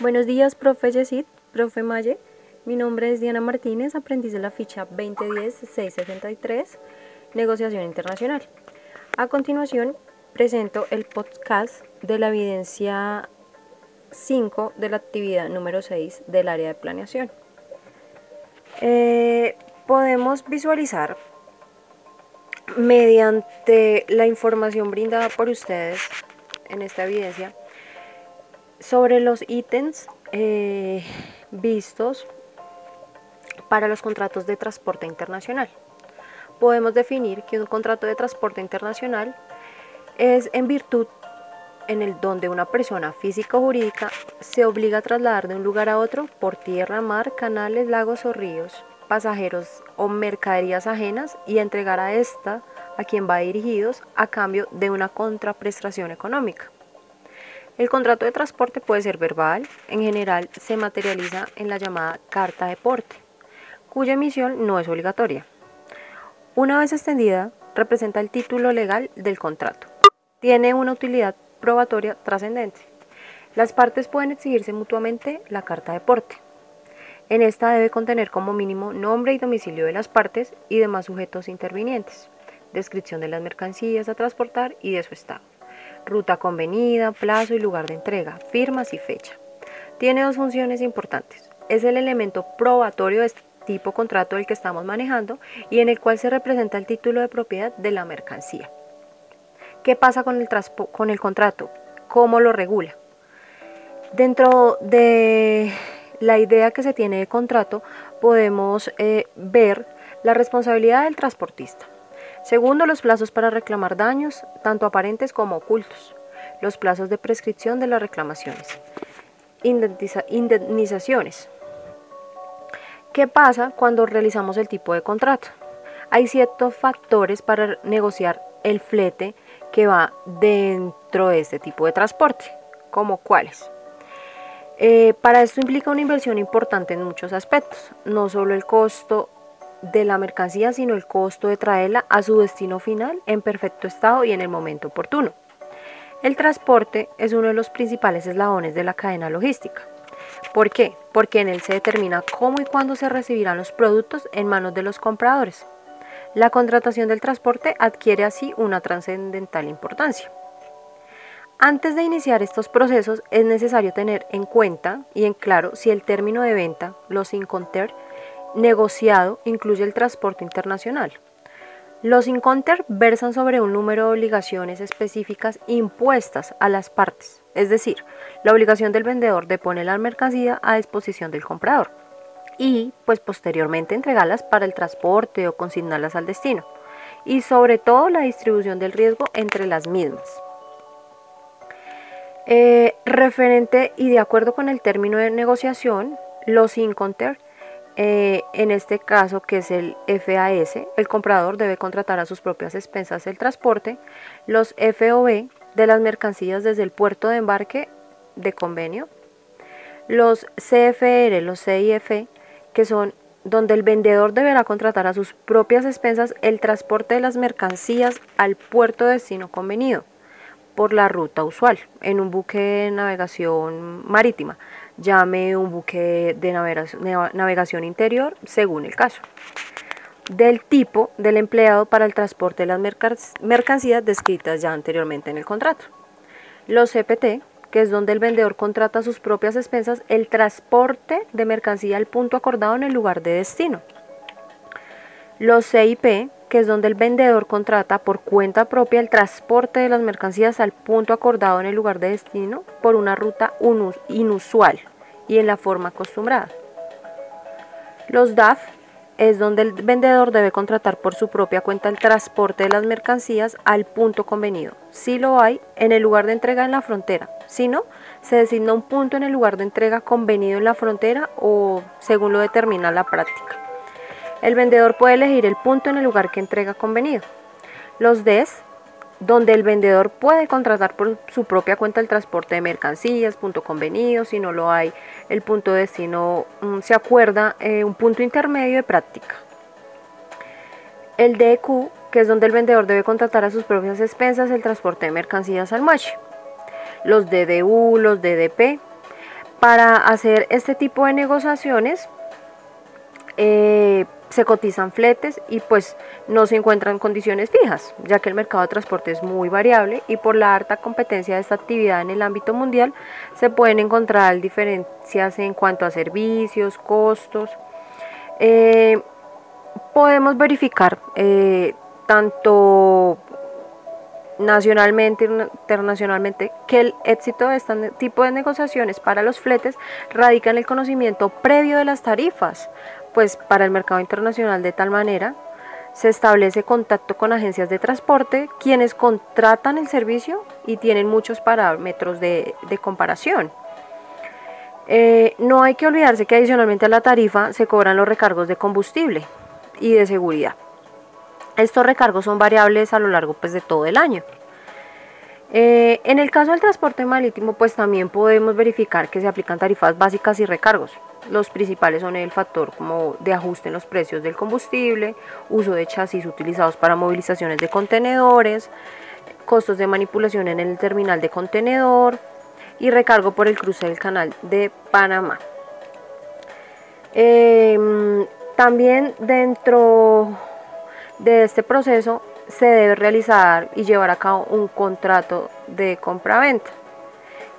Buenos días, profe Yesid, profe Maye. Mi nombre es Diana Martínez, aprendiz de la ficha 2010-663, negociación internacional. A continuación, presento el podcast de la evidencia 5 de la actividad número 6 del área de planeación. Eh, podemos visualizar mediante la información brindada por ustedes en esta evidencia sobre los ítems eh, vistos para los contratos de transporte internacional. Podemos definir que un contrato de transporte internacional es en virtud en el donde una persona física o jurídica se obliga a trasladar de un lugar a otro por tierra, mar, canales, lagos o ríos, pasajeros o mercaderías ajenas y entregar a esta a quien va dirigidos a cambio de una contraprestación económica. El contrato de transporte puede ser verbal, en general se materializa en la llamada carta de porte, cuya emisión no es obligatoria. Una vez extendida, representa el título legal del contrato. Tiene una utilidad probatoria trascendente. Las partes pueden exigirse mutuamente la carta de porte. En esta debe contener como mínimo nombre y domicilio de las partes y demás sujetos intervinientes, descripción de las mercancías a transportar y de su estado ruta convenida, plazo y lugar de entrega, firmas y fecha. Tiene dos funciones importantes. Es el elemento probatorio de este tipo contrato del que estamos manejando y en el cual se representa el título de propiedad de la mercancía. ¿Qué pasa con el, con el contrato? ¿Cómo lo regula? Dentro de la idea que se tiene de contrato podemos eh, ver la responsabilidad del transportista. Segundo, los plazos para reclamar daños, tanto aparentes como ocultos. Los plazos de prescripción de las reclamaciones. indemnizaciones. ¿Qué pasa cuando realizamos el tipo de contrato? Hay ciertos factores para negociar el flete que va dentro de este tipo de transporte, como cuáles. Eh, para esto implica una inversión importante en muchos aspectos, no solo el costo de la mercancía, sino el costo de traerla a su destino final en perfecto estado y en el momento oportuno. El transporte es uno de los principales eslabones de la cadena logística. ¿Por qué? Porque en él se determina cómo y cuándo se recibirán los productos en manos de los compradores. La contratación del transporte adquiere así una trascendental importancia. Antes de iniciar estos procesos es necesario tener en cuenta y en claro si el término de venta, los inconter, negociado incluye el transporte internacional. Los inconter versan sobre un número de obligaciones específicas impuestas a las partes, es decir, la obligación del vendedor de poner la mercancía a disposición del comprador y pues posteriormente entregarlas para el transporte o consignarlas al destino y sobre todo la distribución del riesgo entre las mismas. Eh, referente y de acuerdo con el término de negociación, los inconter eh, en este caso, que es el FAS, el comprador debe contratar a sus propias expensas el transporte, los FOB de las mercancías desde el puerto de embarque de convenio, los CFR, los CIF, que son donde el vendedor deberá contratar a sus propias expensas el transporte de las mercancías al puerto de destino convenido por la ruta usual en un buque de navegación marítima llame un buque de navegación, interior según el caso. Del tipo del empleado para el transporte de las mercancías descritas ya anteriormente en el contrato. Los CPT, que es donde el vendedor contrata a sus propias expensas el transporte de mercancía al punto acordado en el lugar de destino. Los CIP, que es donde el vendedor contrata por cuenta propia el transporte de las mercancías al punto acordado en el lugar de destino por una ruta inusual y en la forma acostumbrada. Los DAF es donde el vendedor debe contratar por su propia cuenta el transporte de las mercancías al punto convenido. Si lo hay, en el lugar de entrega en la frontera. Si no, se designa un punto en el lugar de entrega convenido en la frontera o según lo determina la práctica. El vendedor puede elegir el punto en el lugar que entrega convenido. Los DES, donde el vendedor puede contratar por su propia cuenta el transporte de mercancías, punto convenido, si no lo hay, el punto de destino mm, se acuerda eh, un punto intermedio de práctica. El DQ, que es donde el vendedor debe contratar a sus propias expensas el transporte de mercancías al muelle. Los DDU, los DDP, para hacer este tipo de negociaciones eh, se cotizan fletes y pues no se encuentran condiciones fijas, ya que el mercado de transporte es muy variable y por la alta competencia de esta actividad en el ámbito mundial se pueden encontrar diferencias en cuanto a servicios, costos. Eh, podemos verificar eh, tanto nacionalmente e internacionalmente que el éxito de este tipo de negociaciones para los fletes radica en el conocimiento previo de las tarifas, pues para el mercado internacional de tal manera se establece contacto con agencias de transporte quienes contratan el servicio y tienen muchos parámetros de, comparación. Eh, no hay que olvidarse que adicionalmente a la tarifa se cobran los recargos de combustible y de seguridad. Estos recargos son variables a lo largo pues, de todo el año. Eh, en el caso del transporte marítimo, pues también podemos verificar que se aplican tarifas básicas y recargos. Los principales son el factor como de ajuste en los precios del combustible, uso de chasis utilizados para movilizaciones de contenedores, costos de manipulación en el terminal de contenedor y recargo por el cruce del canal de Panamá. Em, también dentro de este proceso se debe realizar y llevar a cabo un contrato de compra-venta.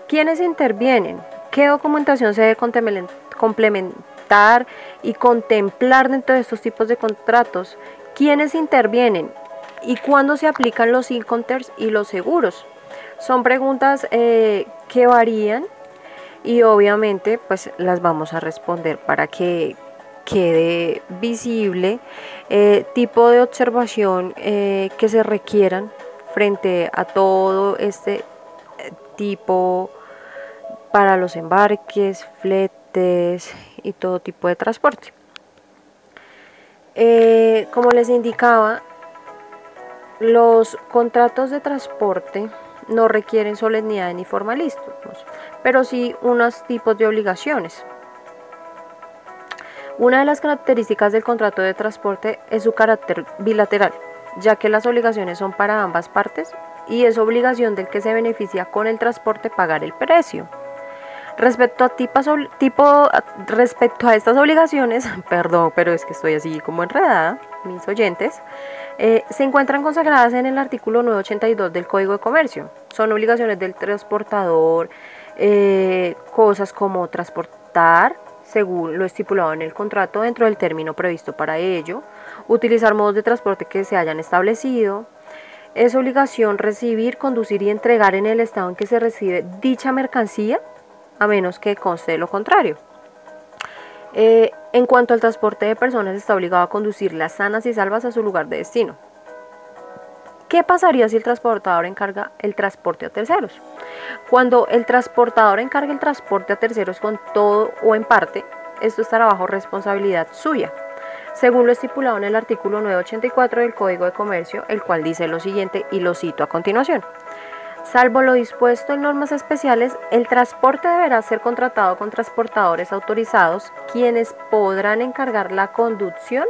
¿Quiénes intervienen? ¿Qué documentación se debe complementar y contemplar dentro de estos tipos de contratos? ¿Quiénes intervienen? ¿Y cuándo se aplican los inconters y los seguros? Son preguntas eh, que varían y obviamente pues las vamos a responder para que quede visible eh, tipo de observación eh, que se requieran frente a todo este eh, tipo para los embarques, fletes y todo tipo de transporte. como les indicaba, los contratos de transporte no requieren solemnidad ni formalismos, pero sí unos tipos de obligaciones. Una de las características del contrato de transporte es su carácter bilateral, ya que las obligaciones son para ambas partes y es obligación del que se beneficia con el transporte pagar el precio. Respecto a, tipo, respecto a estas obligaciones, perdón, pero es que estoy así como enredada, mis oyentes, eh, se encuentran consagradas en el artículo 982 del Código de Comercio. Son obligaciones del transportador, eh, cosas como transportar, según lo estipulado en el contrato dentro del término previsto para ello, utilizar modos de transporte que se hayan establecido, es obligación recibir, conducir y entregar en el estado en que se recibe dicha mercancía, a menos que conste lo contrario. Eh, en cuanto al transporte de personas, está obligado a conducirlas sanas y salvas a su lugar de destino. ¿Qué pasaría si el transportador encarga el transporte a terceros? Cuando el transportador encarga el transporte a terceros con todo o en parte, esto estará bajo responsabilidad suya, según lo estipulado en el artículo 984 del Código de Comercio, el cual dice lo siguiente y lo cito a continuación. Salvo lo dispuesto en normas especiales, el transporte deberá ser contratado con transportadores autorizados, quienes podrán encargar la conducción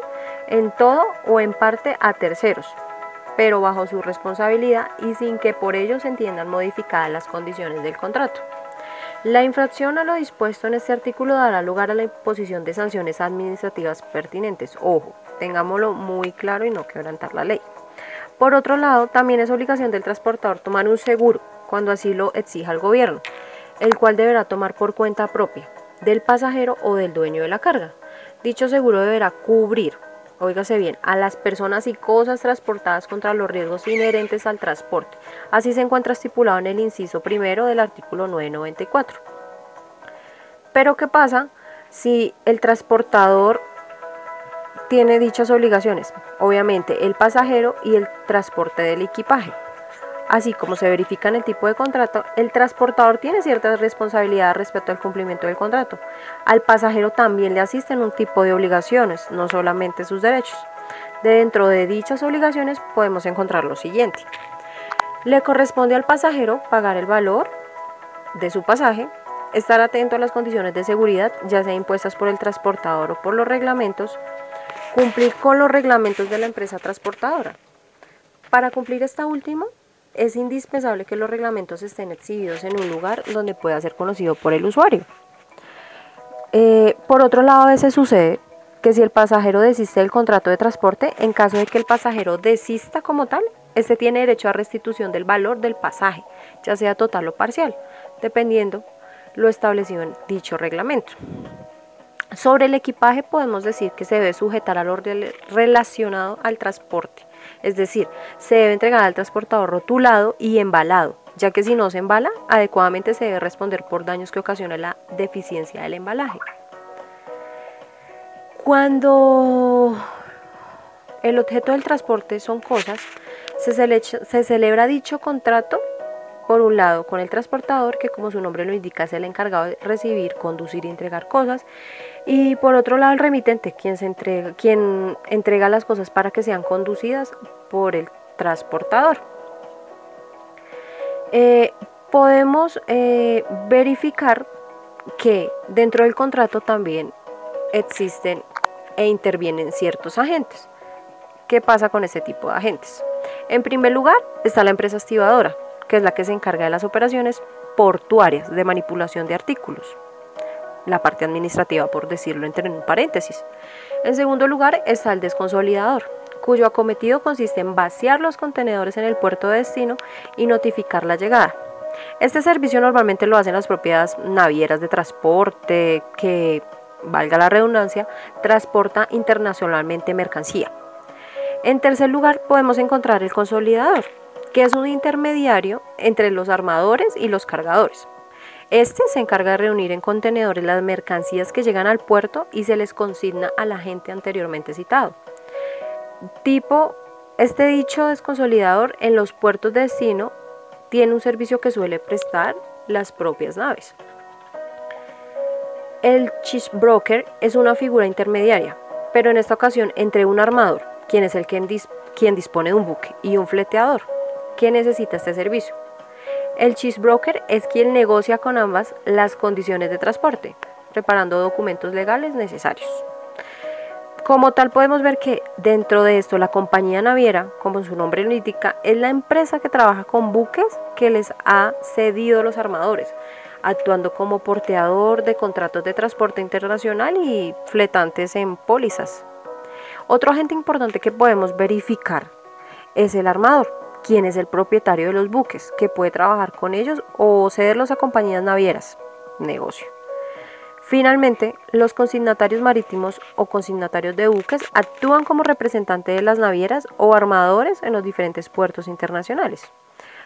en todo o en parte a terceros, pero bajo su responsabilidad y sin que por ello se entiendan modificadas las condiciones del contrato. La infracción a lo dispuesto en este artículo dará lugar a la imposición de sanciones administrativas pertinentes. Ojo, tengámoslo muy claro y no quebrantar la ley. Por otro lado, también es obligación del transportador tomar un seguro cuando así lo exija el gobierno, el cual deberá tomar por cuenta propia del pasajero o del dueño de la carga. Dicho seguro deberá cubrir Óigase bien, a las personas y cosas transportadas contra los riesgos inherentes al transporte. Así se encuentra estipulado en el inciso primero del artículo 994. Pero ¿qué pasa si el transportador tiene dichas obligaciones? Obviamente el pasajero y el transporte del equipaje. Así como se verifica en el tipo de contrato, el transportador tiene ciertas responsabilidades respecto al cumplimiento del contrato. Al pasajero también le asisten un tipo de obligaciones, no solamente sus derechos. Dentro de dichas obligaciones podemos encontrar lo siguiente. Le corresponde al pasajero pagar el valor de su pasaje, estar atento a las condiciones de seguridad, ya sea impuestas por el transportador o por los reglamentos, cumplir con los reglamentos de la empresa transportadora. Para cumplir esta última, es indispensable que los reglamentos estén exhibidos en un lugar donde pueda ser conocido por el usuario. Eh, por otro lado, a veces sucede que si el pasajero desiste del contrato de transporte, en caso de que el pasajero desista como tal, este tiene derecho a restitución del valor del pasaje, ya sea total o parcial, dependiendo lo establecido en dicho reglamento. Sobre el equipaje podemos decir que se debe sujetar al orden relacionado al transporte, es decir, se debe entregar al transportador rotulado y embalado, ya que si no se embala, adecuadamente se debe responder por daños que ocasiona la deficiencia del embalaje. Cuando el objeto del transporte son cosas, se, se celebra dicho contrato por un lado con el transportador, que como su nombre lo indica es el encargado de recibir, conducir y entregar cosas, y por otro lado el remitente, quien, entrega, las cosas para que sean conducidas por el transportador. Eh, podemos eh, verificar que dentro del contrato también existen e intervienen ciertos agentes. ¿Qué pasa con ese tipo de agentes? En primer lugar está la empresa estibadora, que es la que se encarga de las operaciones portuarias de manipulación de artículos. La parte administrativa, por decirlo entre paréntesis. En segundo lugar está el desconsolidador, cuyo acometido consiste en vaciar los contenedores en el puerto de destino y notificar la llegada. Este servicio normalmente lo hacen las propias navieras de transporte que, valga la redundancia, transporta internacionalmente mercancía. En tercer lugar podemos encontrar el consolidador, que es un intermediario entre los armadores y los cargadores. Este se encarga de reunir en contenedores las mercancías que llegan al puerto y se les consigna al agente anteriormente citado. Tipo, este dicho desconsolidador en los puertos de destino tiene un servicio que suele prestar las propias naves. El broker es una figura intermediaria, pero en esta ocasión entre un armador, quien es el quien, quien dispone de un buque, y un fleteador, ¿Quién necesita este servicio. El cheese broker es quien negocia con ambas las condiciones de transporte, preparando documentos legales necesarios. Como tal podemos ver que dentro de esto la compañía naviera, como su nombre lo indica, es la empresa que trabaja con buques que les ha cedido los armadores, actuando como porteador de contratos de transporte internacional y fletantes en pólizas. Otro agente importante que podemos verificar es el armador, quién es el propietario de los buques, que puede trabajar con ellos o cederlos a compañías navieras. Negocio. Finalmente, los consignatarios marítimos o consignatarios de buques actúan como representantes de las navieras o armadores en los diferentes puertos internacionales.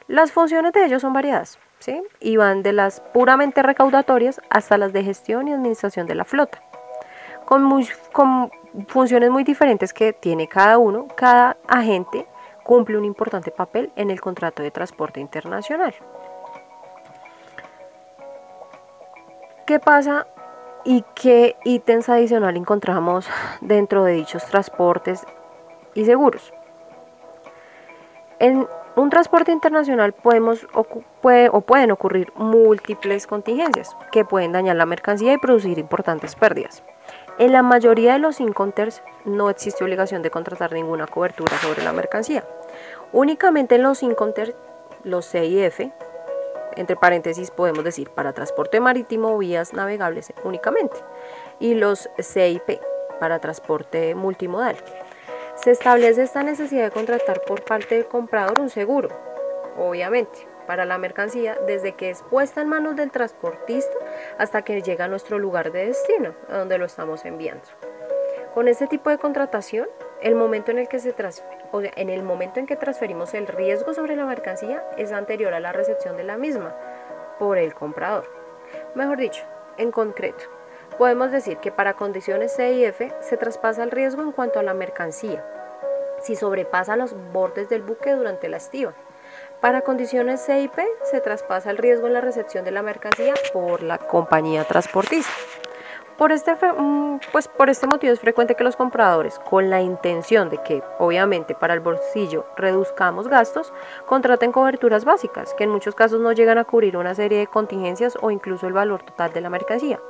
Las funciones de ellos son variadas, ¿sí? y van de las puramente recaudatorias hasta las de gestión y administración de la flota, con, con funciones muy diferentes que tiene cada uno, cada agente cumple un importante papel en el contrato de transporte internacional. ¿Qué pasa y qué ítems adicional encontramos dentro de dichos transportes y seguros? En un transporte internacional podemos, o, o pueden ocurrir múltiples contingencias que pueden dañar la mercancía y producir importantes pérdidas. En la mayoría de los inconters no existe obligación de contratar ninguna cobertura sobre la mercancía. Únicamente en los inconters, los CIF, entre paréntesis podemos decir para transporte marítimo vías navegables únicamente, y los CIP para transporte multimodal. Se establece esta necesidad de contratar por parte del comprador un seguro, obviamente, para la mercancía desde que es puesta en manos del transportista hasta que llega a nuestro lugar de destino, a donde lo estamos enviando. Con este tipo de contratación, el momento en el que se o en el momento en que transferimos el riesgo sobre la mercancía es anterior a la recepción de la misma por el comprador. Mejor dicho, en concreto, podemos decir que para condiciones C y F se traspasa el riesgo en cuanto a la mercancía, si sobrepasa los bordes del buque durante la estiva para condiciones CIP se traspasa el riesgo en la recepción de la mercancía por la compañía transportista. Por este, mm, pues por este motivo es frecuente que los compradores, con la intención de que, obviamente, para el bolsillo reduzcamos gastos, contraten coberturas básicas, que en muchos casos no llegan a cubrir una serie de contingencias o incluso el valor total de la mercancía.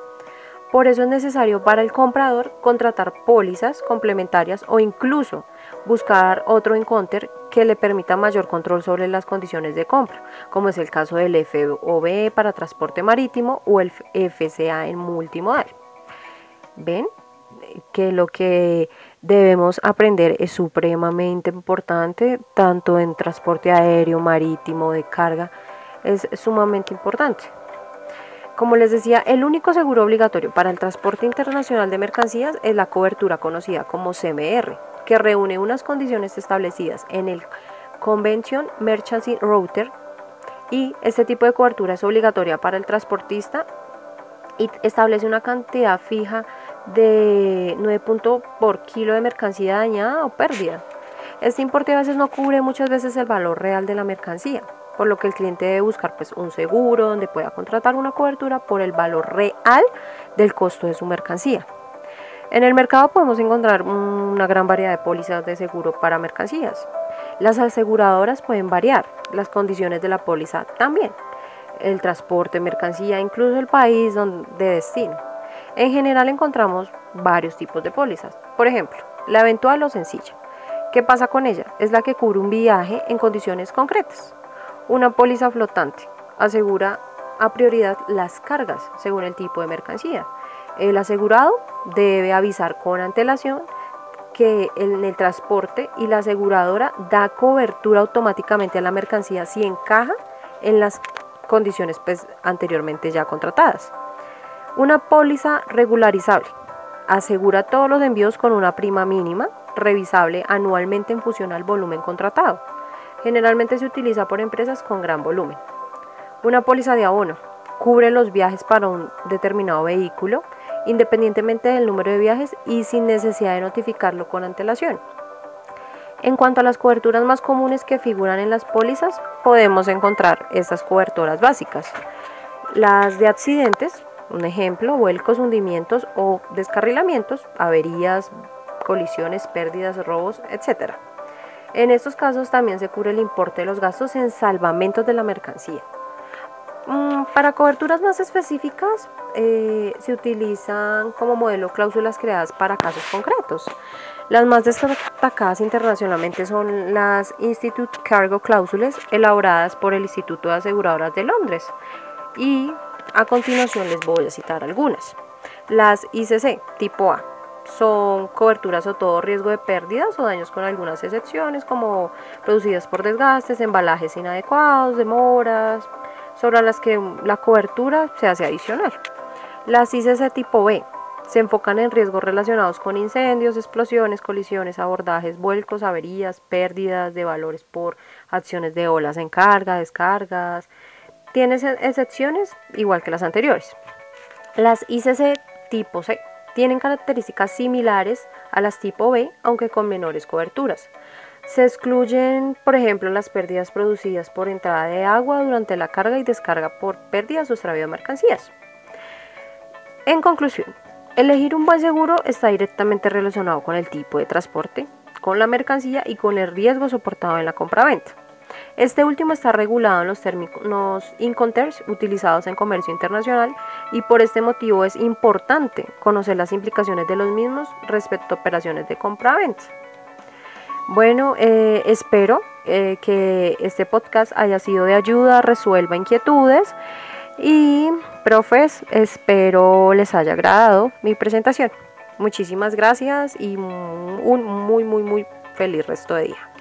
Por eso es necesario para el comprador contratar pólizas complementarias o incluso buscar otro encounter que le permita mayor control sobre las condiciones de compra, como es el caso del FOB para transporte marítimo o el FCA en multimodal. ¿Ven? Que lo que debemos aprender es supremamente importante, tanto en transporte aéreo, marítimo, de carga, es sumamente importante. Como les decía, el único seguro obligatorio para el transporte internacional de mercancías es la cobertura conocida como CMR, que reúne unas condiciones establecidas en el Convention Merchant Router y este tipo de cobertura es obligatoria para el transportista y establece una cantidad fija de 9 puntos por kilo de mercancía dañada o pérdida. Este importe a veces no cubre muchas veces el valor real de la mercancía, por lo que el cliente debe buscar pues, un seguro donde pueda contratar una cobertura por el valor real del costo de su mercancía. En el mercado podemos encontrar una gran variedad de pólizas de seguro para mercancías. Las aseguradoras pueden variar, las condiciones de la póliza también, el transporte, mercancía, incluso el país de destino. En general encontramos varios tipos de pólizas. Por ejemplo, la eventual o sencilla. ¿Qué pasa con ella? Es la que cubre un viaje en condiciones concretas. Una póliza flotante asegura a prioridad las cargas según el tipo de mercancía. El asegurado debe avisar con antelación que en el transporte y la aseguradora da cobertura automáticamente a la mercancía si encaja en las condiciones pues, anteriormente ya contratadas. Una póliza regularizable asegura todos los envíos con una prima mínima revisable anualmente en función al volumen contratado. Generalmente se utiliza por empresas con gran volumen. Una póliza de abono cubre los viajes para un determinado vehículo independientemente del número de viajes y sin necesidad de notificarlo con antelación. En cuanto a las coberturas más comunes que figuran en las pólizas, podemos encontrar estas coberturas básicas. Las de accidentes, un ejemplo, vuelcos, hundimientos o descarrilamientos, averías, colisiones, pérdidas, robos, etc. En estos casos también se cubre el importe de los gastos en salvamentos de la mercancía. Mm, para coberturas más específicas eh, se utilizan como modelo cláusulas creadas para casos concretos. Las más destacadas internacionalmente son las Institute Cargo Cláusulas elaboradas por el Instituto de Aseguradoras de Londres. Y a continuación les voy a citar algunas. Las ICC tipo A son coberturas o todo riesgo de pérdidas o daños con algunas excepciones como producidas por desgastes, embalajes inadecuados, demoras, sobre las que la cobertura se hace adicional. Las ICC tipo B se enfocan en riesgos relacionados con incendios, explosiones, colisiones, abordajes, vuelcos, averías, pérdidas de valores por acciones de olas en carga, descargas. Tiene excepciones igual que las anteriores. Las ICC tipo C tienen características similares a las tipo B, aunque con menores coberturas. Se excluyen, por ejemplo, las pérdidas producidas por entrada de agua durante la carga y descarga por pérdidas o extravío de mercancías. En conclusión, elegir un buen seguro está directamente relacionado con el tipo de transporte, con la mercancía y con el riesgo soportado en la compraventa. Este último está regulado en los términos Incoterms utilizados en comercio internacional y por este motivo es importante conocer las implicaciones de los mismos respecto a operaciones de compraventa. Bueno, eh, espero eh, que este podcast haya sido de ayuda, resuelva inquietudes y, profes, espero les haya agradado mi presentación. Muchísimas gracias y un muy, muy, muy feliz resto de día.